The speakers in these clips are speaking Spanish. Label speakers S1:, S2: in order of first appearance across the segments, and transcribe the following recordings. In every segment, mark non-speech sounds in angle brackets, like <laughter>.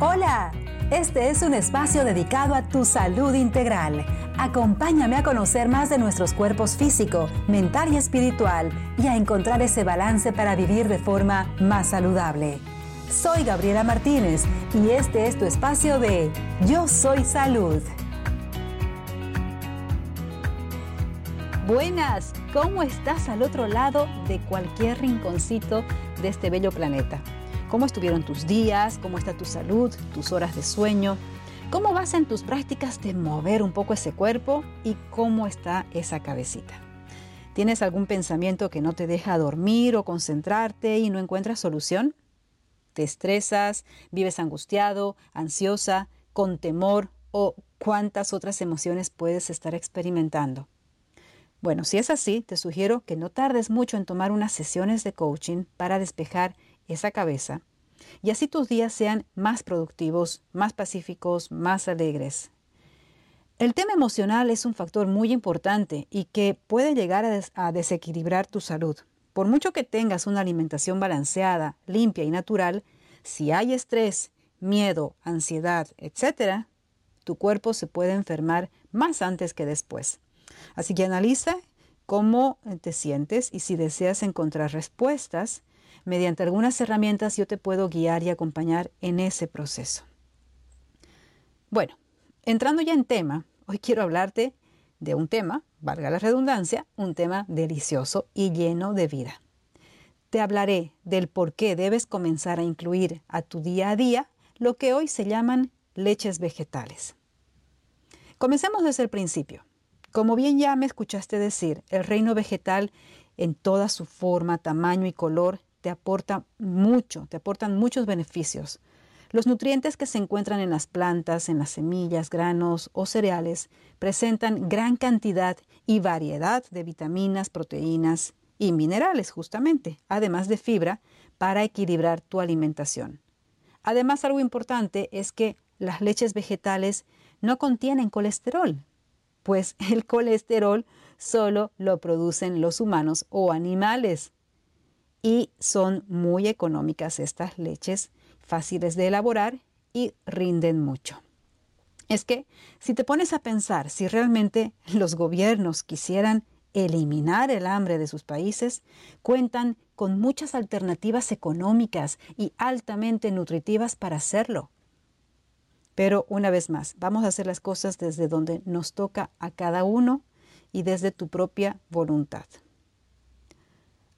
S1: Hola, este es un espacio dedicado a tu salud integral. Acompáñame a conocer más de nuestros cuerpos físico, mental y espiritual y a encontrar ese balance para vivir de forma más saludable. Soy Gabriela Martínez y este es tu espacio de Yo Soy Salud. Buenas, ¿cómo estás al otro lado de cualquier rinconcito de este bello planeta? ¿Cómo estuvieron tus días? ¿Cómo está tu salud? ¿Tus horas de sueño? ¿Cómo vas en tus prácticas de mover un poco ese cuerpo? ¿Y cómo está esa cabecita? ¿Tienes algún pensamiento que no te deja dormir o concentrarte y no encuentras solución? ¿Te estresas? ¿Vives angustiado, ansiosa, con temor o cuántas otras emociones puedes estar experimentando? Bueno, si es así, te sugiero que no tardes mucho en tomar unas sesiones de coaching para despejar esa cabeza y así tus días sean más productivos, más pacíficos, más alegres. El tema emocional es un factor muy importante y que puede llegar a, desequilibrar tu salud. Por mucho que tengas una alimentación balanceada, limpia y natural, si hay estrés, miedo, ansiedad, etc., tu cuerpo se puede enfermar más antes que después. Así que analiza cómo te sientes y si deseas encontrar respuestas, mediante algunas herramientas yo te puedo guiar y acompañar en ese proceso. Bueno, entrando ya en tema, hoy quiero hablarte de un tema, valga la redundancia, un tema delicioso y lleno de vida. Te hablaré del por qué debes comenzar a incluir a tu día a día lo que hoy se llaman leches vegetales. Comencemos desde el principio. Como bien ya me escuchaste decir, el reino vegetal en toda su forma, tamaño y color te aporta mucho, te aportan muchos beneficios. Los nutrientes que se encuentran en las plantas, en las semillas, granos o cereales presentan gran cantidad y variedad de vitaminas, proteínas y minerales justamente, además de fibra, para equilibrar tu alimentación. Además, algo importante es que las leches vegetales no contienen colesterol, pues el colesterol solo lo producen los humanos o animales y son muy económicas estas leches, fáciles de elaborar y rinden mucho. Es que si te pones a pensar si realmente los gobiernos quisieran eliminar el hambre de sus países, cuentan con muchas alternativas económicas y altamente nutritivas para hacerlo. Pero una vez más, vamos a hacer las cosas desde donde nos toca a cada uno y desde tu propia voluntad.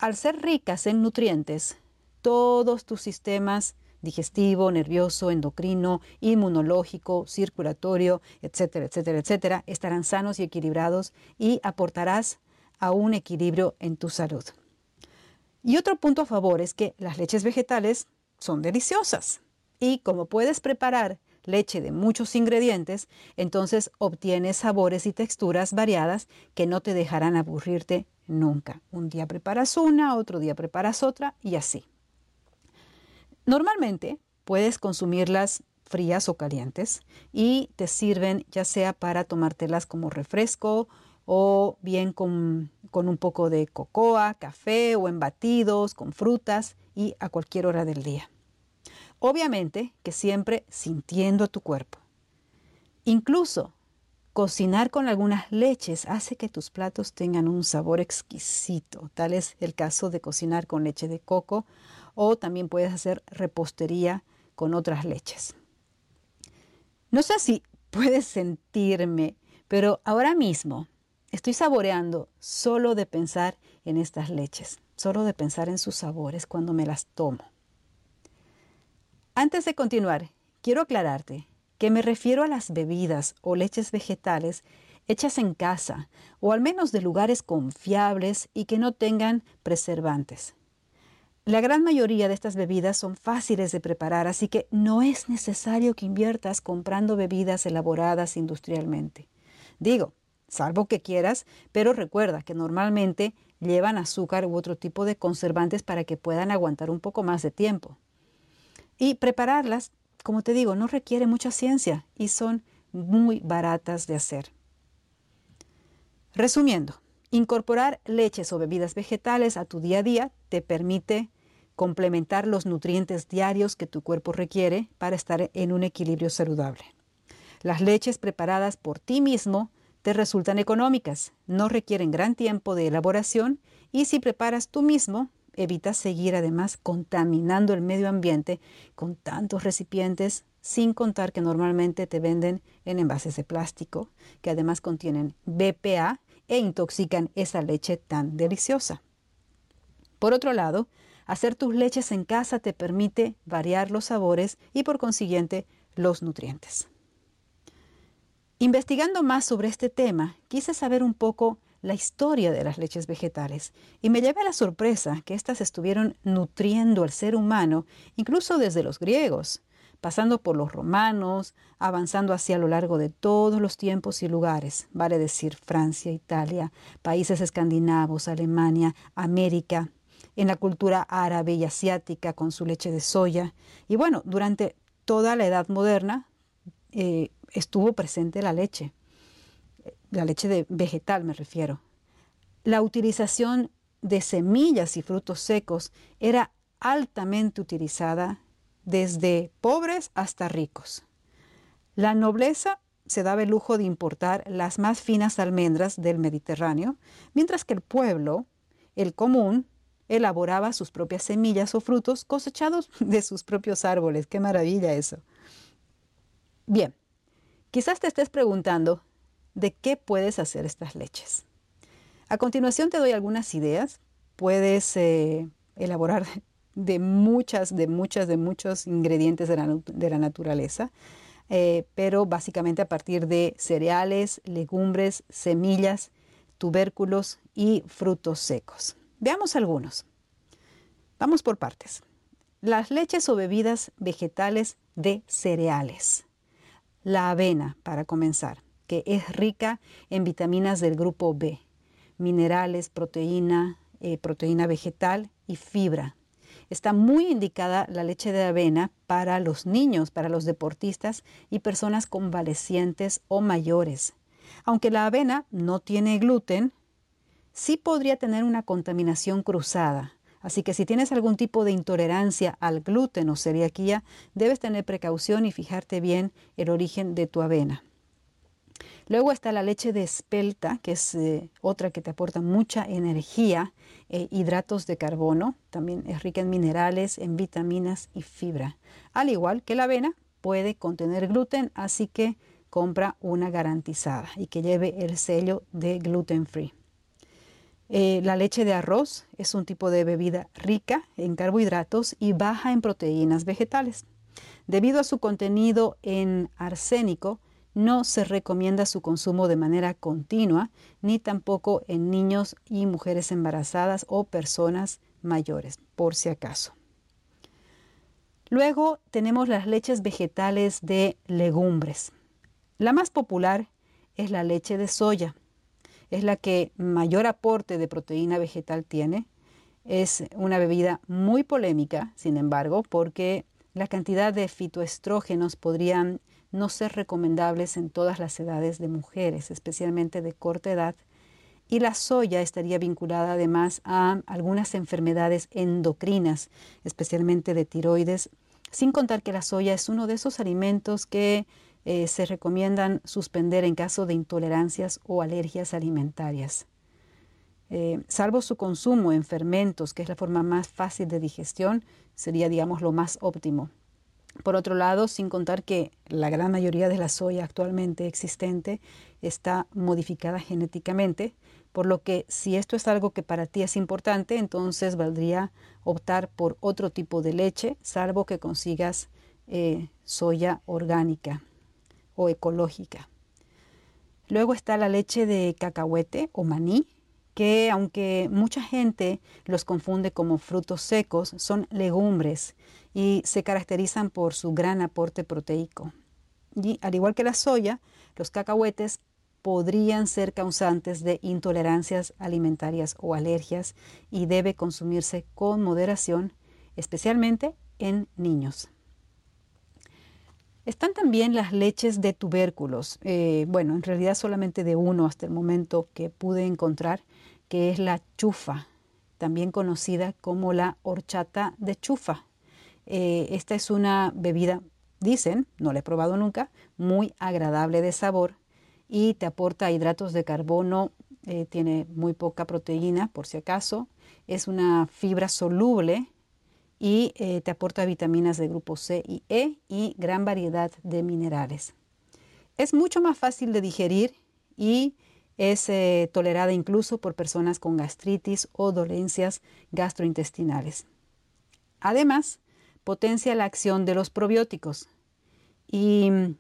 S1: Al ser ricas en nutrientes, todos tus sistemas digestivo, nervioso, endocrino, inmunológico, circulatorio, etcétera, etcétera, etcétera, estarán sanos y equilibrados y aportarás a un equilibrio en tu salud. Y otro punto a favor es que las leches vegetales son deliciosas y como puedes preparar leche de muchos ingredientes, entonces obtienes sabores y texturas variadas que no te dejarán aburrirte nunca. Un día preparas una, otro día preparas otra y así. Normalmente puedes consumirlas frías o calientes y te sirven ya sea para tomártelas como refresco o bien con, con, un poco de cocoa, café o en batidos, con frutas y a cualquier hora del día. Obviamente que siempre sintiendo tu cuerpo. Incluso Cocinar con algunas leches hace que tus platos tengan un sabor exquisito. Tal es el caso de cocinar con leche de coco o también puedes hacer repostería con otras leches. No sé si <laughs> puedes sentirme, pero ahora mismo estoy saboreando solo de pensar en estas leches, solo de pensar en sus sabores cuando me las tomo. Antes de continuar, quiero aclararte que me refiero a las bebidas o leches vegetales hechas en casa o al menos de lugares confiables y que no tengan preservantes. La gran mayoría de estas bebidas son fáciles de preparar, así que no es necesario que inviertas comprando bebidas elaboradas industrialmente. Digo, salvo que quieras, pero recuerda que normalmente llevan azúcar u otro tipo de conservantes para que puedan aguantar un poco más de tiempo. Y prepararlas como te digo, no requiere mucha ciencia y son muy baratas de hacer. Resumiendo, incorporar leches o bebidas vegetales a tu día a día te permite complementar los nutrientes diarios que tu cuerpo requiere para estar en un equilibrio saludable. Las leches preparadas por ti mismo te resultan económicas, no requieren gran tiempo de elaboración y si preparas tú mismo, evitas seguir además contaminando el medio ambiente con tantos recipientes, sin contar que normalmente te venden en envases de plástico, que además contienen BPA e intoxican esa leche tan deliciosa. Por otro lado, hacer tus leches en casa te permite variar los sabores y por consiguiente los nutrientes. Investigando más sobre este tema, quise saber un poco la historia de las leches vegetales. Y me llevé a la sorpresa que éstas estuvieron nutriendo al ser humano incluso desde los griegos, pasando por los romanos, avanzando hacia lo largo de todos los tiempos y lugares, vale decir Francia, Italia, países escandinavos, Alemania, América, en la cultura árabe y asiática con su leche de soya. Y bueno, durante toda la Edad Moderna eh, estuvo presente la leche, la leche de vegetal me refiero. La utilización de semillas y frutos secos era altamente utilizada desde pobres hasta ricos. La nobleza se daba el lujo de importar las más finas almendras del Mediterráneo, mientras que el pueblo, el común, elaboraba sus propias semillas o frutos cosechados <laughs> de sus propios árboles. ¡Qué maravilla eso! Bien, quizás te estés preguntando de qué puedes hacer estas leches. A continuación te doy algunas ideas. Puedes eh, elaborar <laughs> de muchas, de muchas, de muchos ingredientes de la, naturaleza, eh, pero básicamente a partir de cereales, legumbres, semillas, tubérculos y frutos secos. Veamos algunos. Vamos por partes. Las leches o bebidas vegetales de cereales. La avena, para comenzar, que es rica en vitaminas del grupo B, minerales, proteína, eh, proteína vegetal y fibra. Está muy indicada la leche de avena para los niños, para los deportistas y personas convalecientes o mayores. Aunque la avena no tiene gluten, sí podría tener una contaminación cruzada. Así que si tienes algún tipo de intolerancia al gluten o celiaquía, debes tener precaución y fijarte bien el origen de tu avena. Luego está la leche de espelta, que es eh, otra que te aporta mucha energía, e hidratos de carbono, también es rica en minerales, en vitaminas y fibra. Al igual que la avena, puede contener gluten, así que compra una garantizada y que lleve el sello de gluten free. Eh, la leche de arroz es un tipo de bebida rica en carbohidratos y baja en proteínas vegetales. Debido a su contenido en arsénico, no se recomienda su consumo de manera continua, ni tampoco en niños y mujeres embarazadas o personas mayores, por si acaso. Luego tenemos las leches vegetales de legumbres. La más popular es la leche de soya es la que mayor aporte de proteína vegetal tiene. Es una bebida muy polémica, sin embargo, porque la cantidad de fitoestrógenos podrían no ser recomendables en todas las edades de mujeres, especialmente de corta edad, y la soya estaría vinculada además a algunas enfermedades endocrinas, especialmente de tiroides, sin contar que la soya es uno de esos alimentos que eh, se recomiendan suspender en caso de intolerancias o alergias alimentarias. Eh, salvo su consumo en fermentos, que es la forma más fácil de digestión, sería, digamos, lo más óptimo. Por otro lado, sin contar que la gran mayoría de la soya actualmente existente está modificada genéticamente, por lo que si esto es algo que para ti es importante, entonces valdría optar por otro tipo de leche, salvo que consigas eh, soya orgánica o ecológica. Luego está la leche de cacahuete o maní, que aunque mucha gente los confunde como frutos secos, son legumbres y se caracterizan por su gran aporte proteico. Y al igual que la soya, los cacahuetes podrían ser causantes de intolerancias alimentarias o alergias y debe consumirse con moderación, especialmente en niños. Están también las leches de tubérculos. Eh, bueno, en realidad solamente de uno hasta el momento que pude encontrar, que es la chufa. también conocida como la horchata de chufa. Eh, esta es una bebida, dicen, no la he probado nunca, muy agradable de sabor y te aporta hidratos de carbono, eh, tiene muy poca proteína por si acaso, es una fibra soluble y eh, te aporta vitaminas de grupo C y E y gran variedad de minerales. Es mucho más fácil de digerir y es eh, tolerada incluso por personas con gastritis o dolencias gastrointestinales. Además, potencia la acción de los probióticos. Y mm,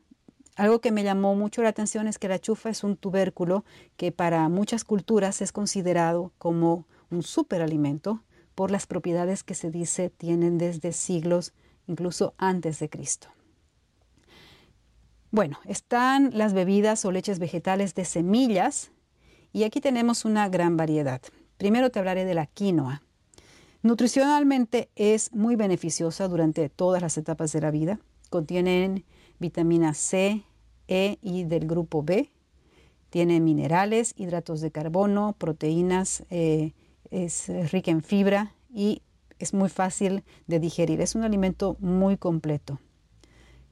S1: algo que me llamó mucho la atención es que la chufa es un tubérculo que para muchas culturas es considerado como un superalimento por las propiedades que se dice tienen desde siglos, incluso antes de Cristo. Bueno, están las bebidas o leches vegetales de semillas y aquí tenemos una gran variedad. Primero te hablaré de la quinoa. Nutricionalmente es muy beneficiosa durante todas las etapas de la vida. Contienen vitamina C, E y del grupo B. Tiene minerales, hidratos de carbono, proteínas, eh, es rica en fibra y es muy fácil de digerir. Es un alimento muy completo.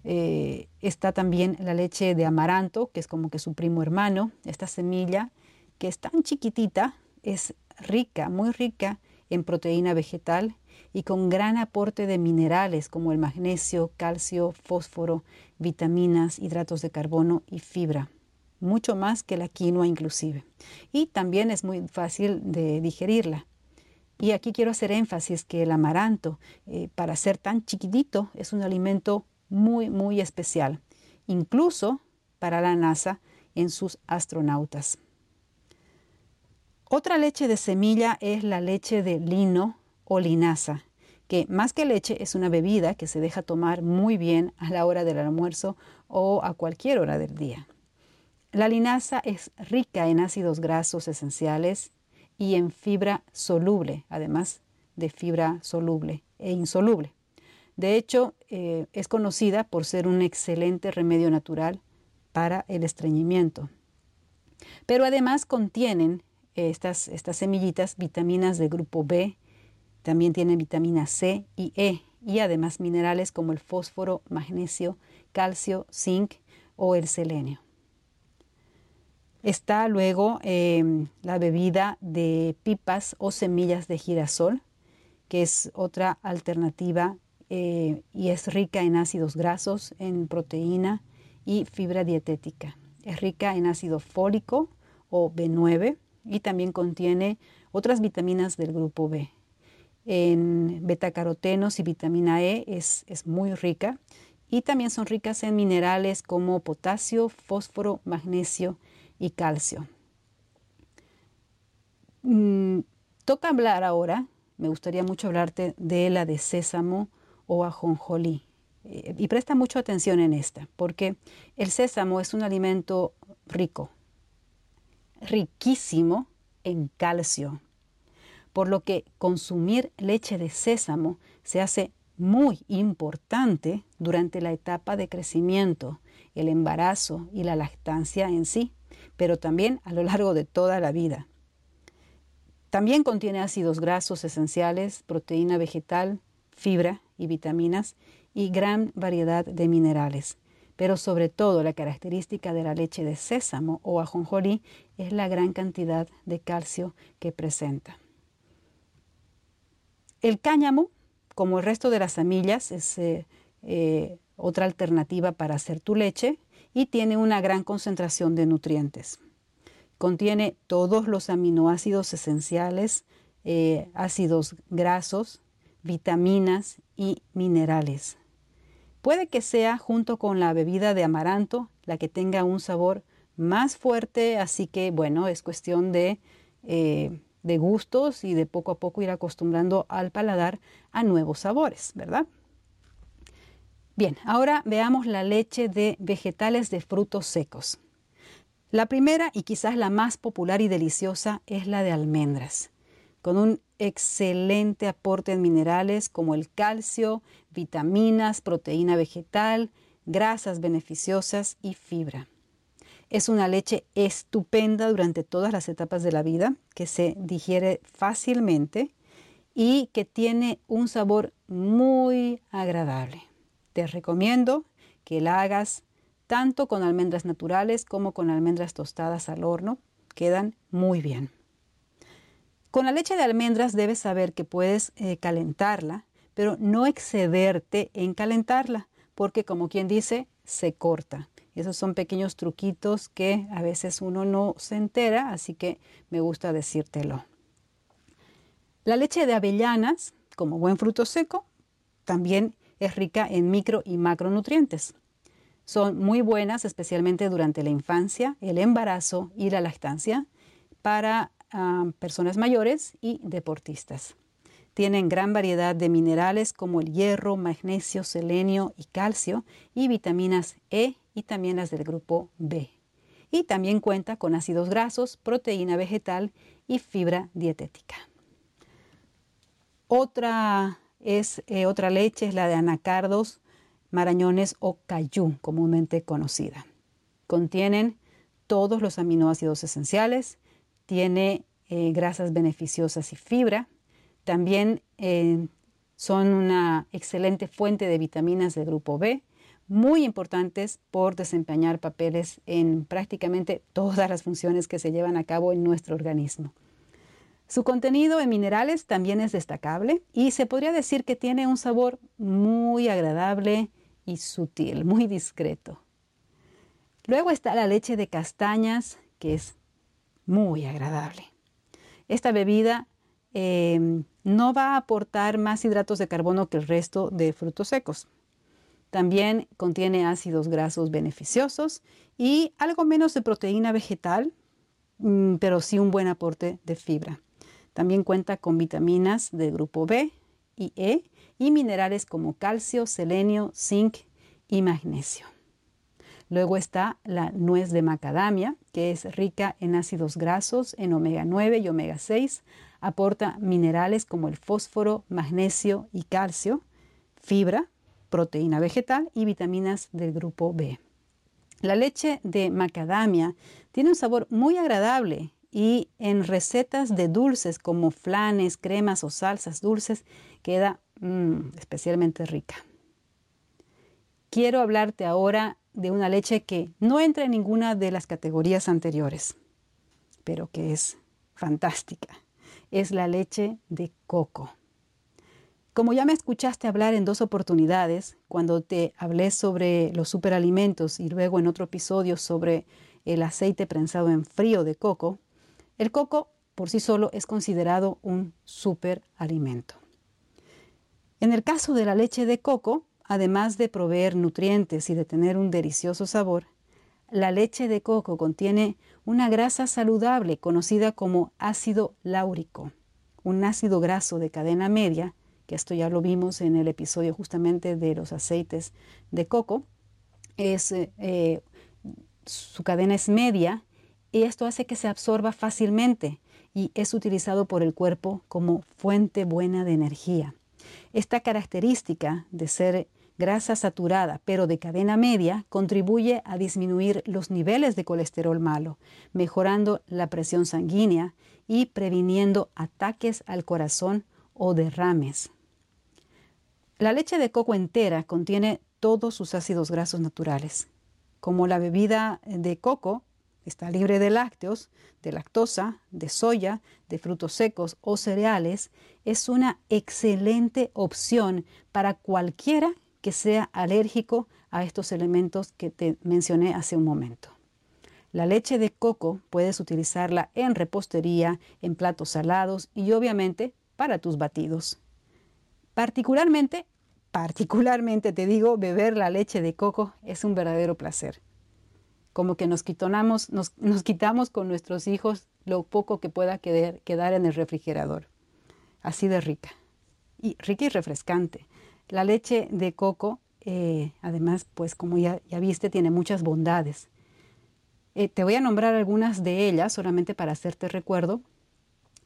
S1: Eh, está también la leche de amaranto, que es como que su primo hermano. Esta semilla, que es tan chiquitita, es rica, muy rica en proteína vegetal y con gran aporte de minerales como el magnesio, calcio, fósforo, vitaminas, hidratos de carbono y fibra. Mucho más que la quinoa inclusive. Y también es muy fácil de digerirla. Y aquí quiero hacer énfasis que el amaranto, eh, para ser tan chiquitito, es un alimento muy, muy especial, incluso para la NASA en sus astronautas. Otra leche de semilla es la leche de lino o linaza, que más que leche es una bebida que se deja tomar muy bien a la hora del almuerzo o a cualquier hora del día. La linaza es rica en ácidos grasos esenciales y en fibra soluble, además de fibra soluble e insoluble. De hecho, eh, es conocida por ser un excelente remedio natural para el estreñimiento. Pero además contienen eh, estas, estas semillitas vitaminas de grupo B, también tienen vitamina C y E y además minerales como el fósforo, magnesio, calcio, zinc o el selenio. Está luego em, la bebida de pipas o semillas de girasol, que es otra alternativa eh, y es rica en ácidos grasos, en proteína y fibra dietética. Es rica en ácido fólico o B9 y también contiene otras vitaminas del grupo B. En betacarotenos y vitamina E es, es muy rica y también son ricas en minerales como potasio, fósforo, magnesio y calcio. Mm, toca hablar ahora, me gustaría mucho hablarte de la de sésamo o ajonjolí. Eh, y presta mucha atención en esta, porque el sésamo es un alimento rico, riquísimo en calcio, por lo que consumir leche de sésamo se hace muy importante durante la etapa de crecimiento, el embarazo y la lactancia en sí, pero también a lo largo de toda la vida. También contiene ácidos grasos esenciales, proteína vegetal, fibra y vitaminas y gran variedad de minerales. Pero sobre todo la característica de la leche de sésamo o ajonjolí es la gran cantidad de calcio que presenta. El cáñamo, como el resto de las semillas, es eh, eh, otra alternativa para hacer tu leche y tiene una gran concentración de nutrientes. Contiene todos los aminoácidos esenciales, eh, ácidos grasos, vitaminas y minerales. Puede que sea junto con la bebida de amaranto la que tenga un sabor más fuerte, así que bueno, es cuestión de, eh, de gustos y de poco a poco ir acostumbrando al paladar a nuevos sabores, ¿verdad? Bien, ahora veamos la leche de vegetales de frutos secos. La primera y quizás la más popular y deliciosa es la de almendras con un excelente aporte en minerales como el calcio, vitaminas, proteína vegetal, grasas beneficiosas y fibra. Es una leche estupenda durante todas las etapas de la vida que se digiere fácilmente y que tiene un sabor muy agradable. Te recomiendo que la hagas tanto con almendras naturales como con almendras tostadas al horno. Quedan muy bien. Con la leche de almendras debes saber que puedes eh, calentarla, pero no excederte en calentarla, porque como quien dice, se corta. Esos son pequeños truquitos que a veces uno no se entera, así que me gusta decírtelo. La leche de avellanas, como buen fruto seco, también es rica en micro y macronutrientes. Son muy buenas, especialmente durante la infancia, el embarazo y la lactancia, para personas mayores y deportistas. Tienen gran variedad de minerales como el hierro, magnesio, selenio y calcio y vitaminas E y también las del grupo B. Y también cuenta con ácidos grasos, proteína vegetal y fibra dietética. Otra, es, eh, otra leche es la de anacardos marañones o cayú, comúnmente conocida. Contienen todos los aminoácidos esenciales, tiene eh, grasas beneficiosas y fibra. También eh, son una excelente fuente de vitaminas del grupo B, muy importantes por desempeñar papeles en prácticamente todas las funciones que se llevan a cabo en nuestro organismo. Su contenido en minerales también es destacable y se podría decir que tiene un sabor muy agradable, y sutil, muy discreto. Luego está la leche de castañas, que es muy agradable. Esta bebida em, no va a aportar más hidratos de carbono que el resto de frutos secos. También contiene ácidos grasos beneficiosos y algo menos de proteína vegetal, mm, pero sí un buen aporte de fibra. También cuenta con vitaminas del grupo B y E y minerales como calcio, selenio, zinc y magnesio. Luego está la nuez de macadamia, que es rica en ácidos grasos, en omega 9 y omega 6. Aporta minerales como el fósforo, magnesio y calcio, fibra, proteína vegetal y vitaminas del grupo B. La leche de macadamia tiene un sabor muy agradable y en recetas de dulces como flanes, cremas o salsas dulces queda Mm, especialmente rica. Quiero hablarte ahora de una leche que no entra en ninguna de las categorías anteriores, pero que es fantástica. Es la leche de coco. Como ya me escuchaste hablar en dos oportunidades, cuando te hablé sobre los superalimentos y luego en otro episodio sobre el aceite prensado en frío de coco, el coco por sí solo es considerado un superalimento. En el caso de la leche de coco, además de proveer nutrientes y de tener un delicioso sabor, la leche de coco contiene una grasa saludable conocida como ácido láurico, un ácido graso de cadena media, que esto ya lo vimos en el episodio justamente de los aceites de coco, es, eh, su cadena es media y esto hace que se absorba fácilmente y es utilizado por el cuerpo como fuente buena de energía. Esta característica de ser grasa saturada pero de cadena media contribuye a disminuir los niveles de colesterol malo, mejorando la presión sanguínea y previniendo ataques al corazón o derrames. La leche de coco entera contiene todos sus ácidos grasos naturales. Como la bebida de coco está libre de lácteos, de lactosa, de soya, de frutos secos o cereales, es una excelente opción para cualquiera que sea alérgico a estos elementos que te mencioné hace un momento. La leche de coco puedes utilizarla en repostería, en platos salados y obviamente para tus batidos. Particularmente, particularmente te digo, beber la leche de coco es un verdadero placer como que nos, quitonamos, nos, quitamos con nuestros hijos lo poco que pueda quedar, quedar en el refrigerador. Así de rica. Y rica y refrescante. La leche de coco, eh, además, pues como ya, viste, tiene muchas bondades. Eh, te voy a nombrar algunas de ellas solamente para hacerte recuerdo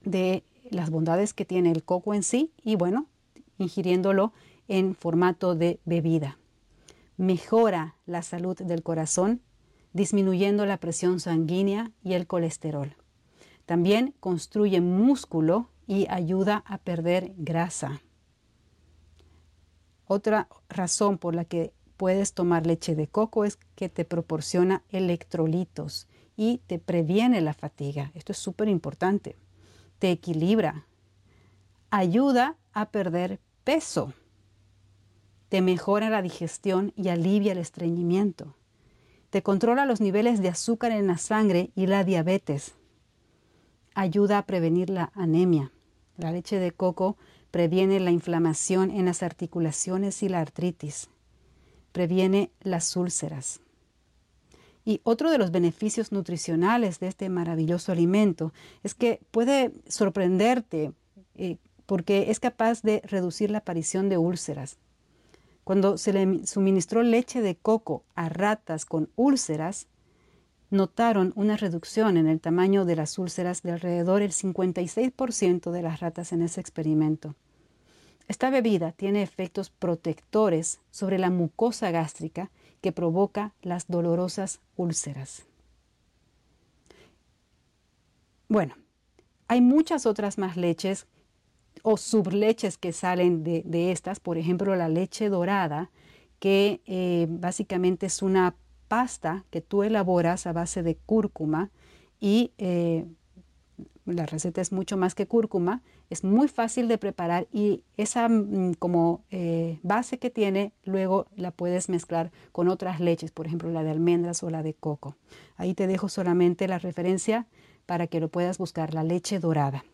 S1: de las bondades que tiene el coco en sí y bueno, ingiriéndolo en formato de bebida. Mejora la salud del corazón disminuyendo la presión sanguínea y el colesterol. También construye músculo y ayuda a perder grasa. Otra razón por la que puedes tomar leche de coco es que te proporciona electrolitos y te previene la fatiga. Esto es súper importante. Te equilibra. Ayuda a perder peso. Te mejora la digestión y alivia el estreñimiento. Te controla los niveles de azúcar en la sangre y la diabetes. Ayuda a prevenir la anemia. La leche de coco previene la inflamación en las articulaciones y la artritis. Previene las úlceras. Y otro de los beneficios nutricionales de este maravilloso alimento es que puede sorprenderte eh, porque es capaz de reducir la aparición de úlceras. Cuando se le suministró leche de coco a ratas con úlceras, notaron una reducción en el tamaño de las úlceras de alrededor del 56% de las ratas en ese experimento. Esta bebida tiene efectos protectores sobre la mucosa gástrica que provoca las dolorosas úlceras. Bueno, hay muchas otras más leches o subleches que salen de, estas, por ejemplo la leche dorada, que eh, básicamente es una pasta que tú elaboras a base de cúrcuma y eh, la receta es mucho más que cúrcuma, es muy fácil de preparar y esa mm, como eh, base que tiene luego la puedes mezclar con otras leches, por ejemplo la de almendras o la de coco. Ahí te dejo solamente la referencia para que lo puedas buscar, la leche dorada.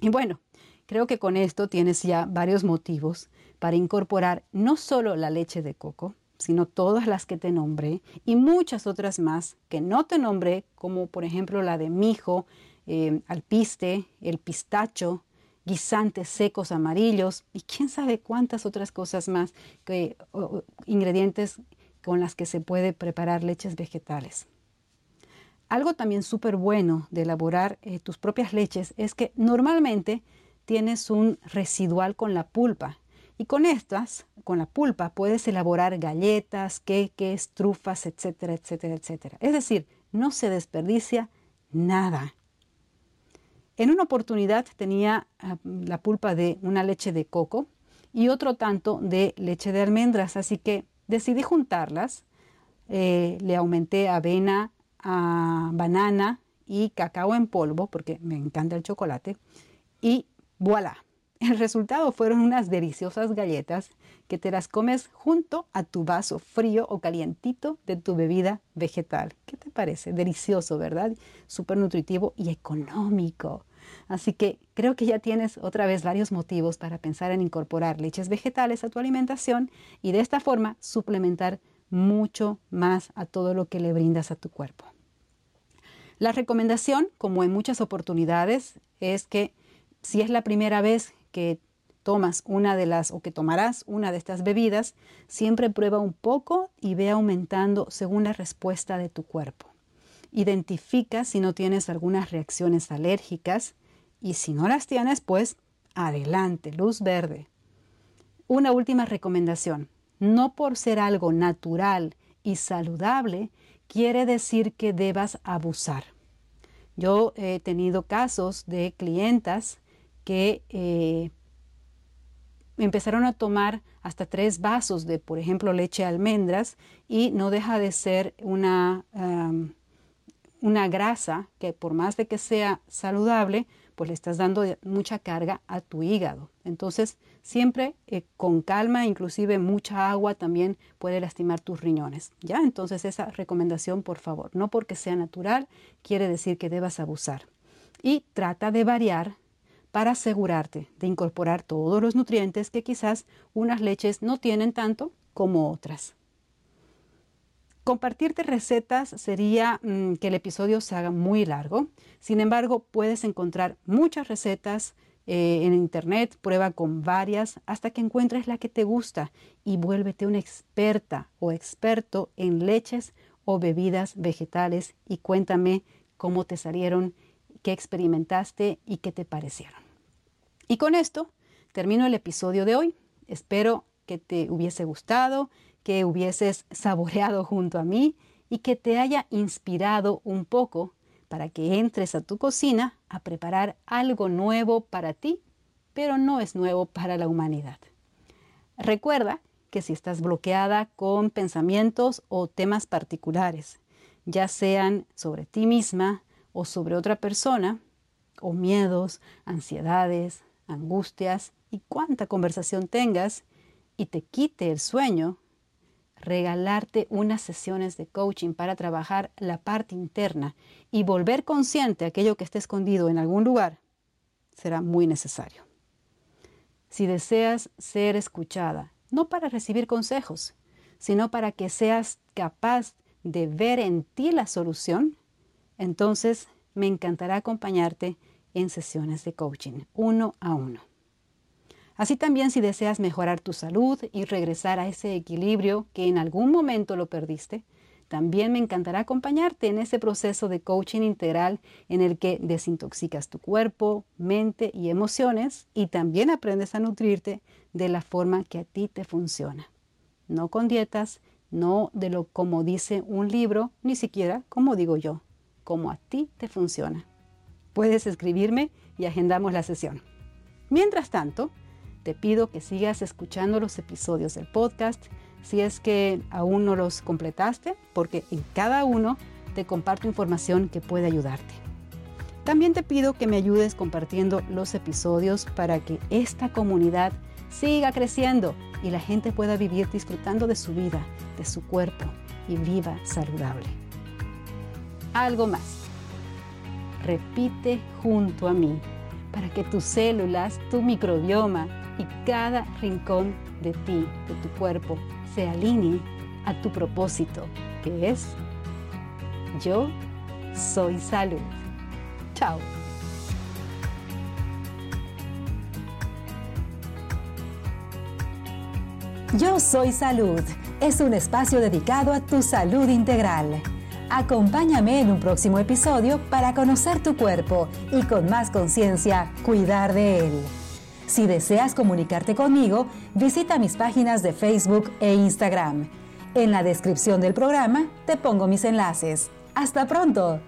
S1: Y bueno, creo que con esto tienes ya varios motivos para incorporar no solo la leche de coco, sino todas las que te nombré y muchas otras más que no te nombré, como por ejemplo la de mijo, eh, alpiste, el pistacho, guisantes secos amarillos y quién sabe cuántas otras cosas más, que, ingredientes con las que se puede preparar leches vegetales. Algo también súper bueno de elaborar eh, tus propias leches es que normalmente tienes un residual con la pulpa y con estas, con la pulpa, puedes elaborar galletas, queques, trufas, etcétera, etcétera, etcétera. Es decir, no se desperdicia nada. En una oportunidad tenía ah, la pulpa de una leche de coco y otro tanto de leche de almendras, así que decidí juntarlas. Eh, le aumenté avena, a banana y cacao en polvo, porque me encanta el chocolate, y voilà. El resultado fueron unas deliciosas galletas que te las comes junto a tu vaso frío o calientito de tu bebida vegetal. ¿Qué te parece? Delicioso, ¿verdad? Súper nutritivo y económico. Así que creo que ya tienes otra vez varios motivos para pensar en incorporar leches vegetales a tu alimentación y de esta forma suplementar mucho más a todo lo que le brindas a tu cuerpo. La recomendación, como en muchas oportunidades, es que si es la primera vez que tomas una de las o que tomarás una de estas bebidas, siempre prueba un poco y ve aumentando según la respuesta de tu cuerpo. Identifica si no tienes algunas reacciones alérgicas y si no las tienes, pues adelante, luz verde. Una última recomendación. No por ser algo natural y saludable quiere decir que debas abusar. Yo he tenido casos de clientas que eh, empezaron a tomar hasta tres vasos de, por ejemplo, leche de almendras y no deja de ser una, una grasa que por más de que sea saludable, pues le estás dando mucha carga a tu hígado. Entonces, siempre eh, con calma, inclusive mucha agua también puede lastimar tus riñones. ¿Ya? Entonces, esa recomendación, por favor, no porque sea natural, quiere decir que debas abusar. Y trata de variar para asegurarte de incorporar todos los nutrientes que quizás unas leches no tienen tanto como otras. Compartirte recetas sería mm, que el episodio se haga muy largo. Sin embargo, puedes encontrar muchas recetas eh, en internet, prueba con varias hasta que encuentres la que te gusta y vuélvete una experta o experto en leches o bebidas vegetales y cuéntame cómo te salieron, qué experimentaste y qué te parecieron. Y con esto termino el episodio de hoy. Espero que te hubiese gustado que hubieses saboreado junto a mí y que te haya inspirado un poco para que entres a tu cocina a preparar algo nuevo para ti, pero no es nuevo para la humanidad. Recuerda que si estás bloqueada con pensamientos o temas particulares, ya sean sobre ti misma o sobre otra persona, o miedos, ansiedades, angustias y cuánta conversación tengas y te quite el sueño, regalarte unas sesiones de coaching para trabajar la parte interna y volver consciente aquello que esté escondido en algún lugar será muy necesario. Si deseas ser escuchada, no para recibir consejos, sino para que seas capaz de ver en ti la solución, entonces me encantará acompañarte en sesiones de coaching, uno a uno. Así también si deseas mejorar tu salud y regresar a ese equilibrio que en algún momento lo perdiste, también me encantará acompañarte en ese proceso de coaching integral en el que desintoxicas tu cuerpo, mente y emociones y también aprendes a nutrirte de la forma que a ti te funciona. No con dietas, no de lo como dice un libro, ni siquiera como digo yo, como a ti te funciona. Puedes escribirme y agendamos la sesión. Mientras tanto, te pido que sigas escuchando los episodios del podcast si es que aún no los completaste, porque en cada uno te comparto información que puede ayudarte. También te pido que me ayudes compartiendo los episodios para que esta comunidad siga creciendo y la gente pueda vivir disfrutando de su vida, de su cuerpo y viva saludable. Algo más. Repite junto a mí para que tus células, tu microbioma y cada rincón de ti, de tu cuerpo, se alinee a tu propósito, que es yo soy salud. Chao.
S2: Yo soy salud. Es un espacio dedicado a tu salud integral. Acompáñame en un próximo episodio para conocer tu cuerpo y con más conciencia cuidar de él. Si deseas comunicarte conmigo, visita mis páginas de Facebook e Instagram. En la descripción del programa te pongo mis enlaces. ¡Hasta pronto!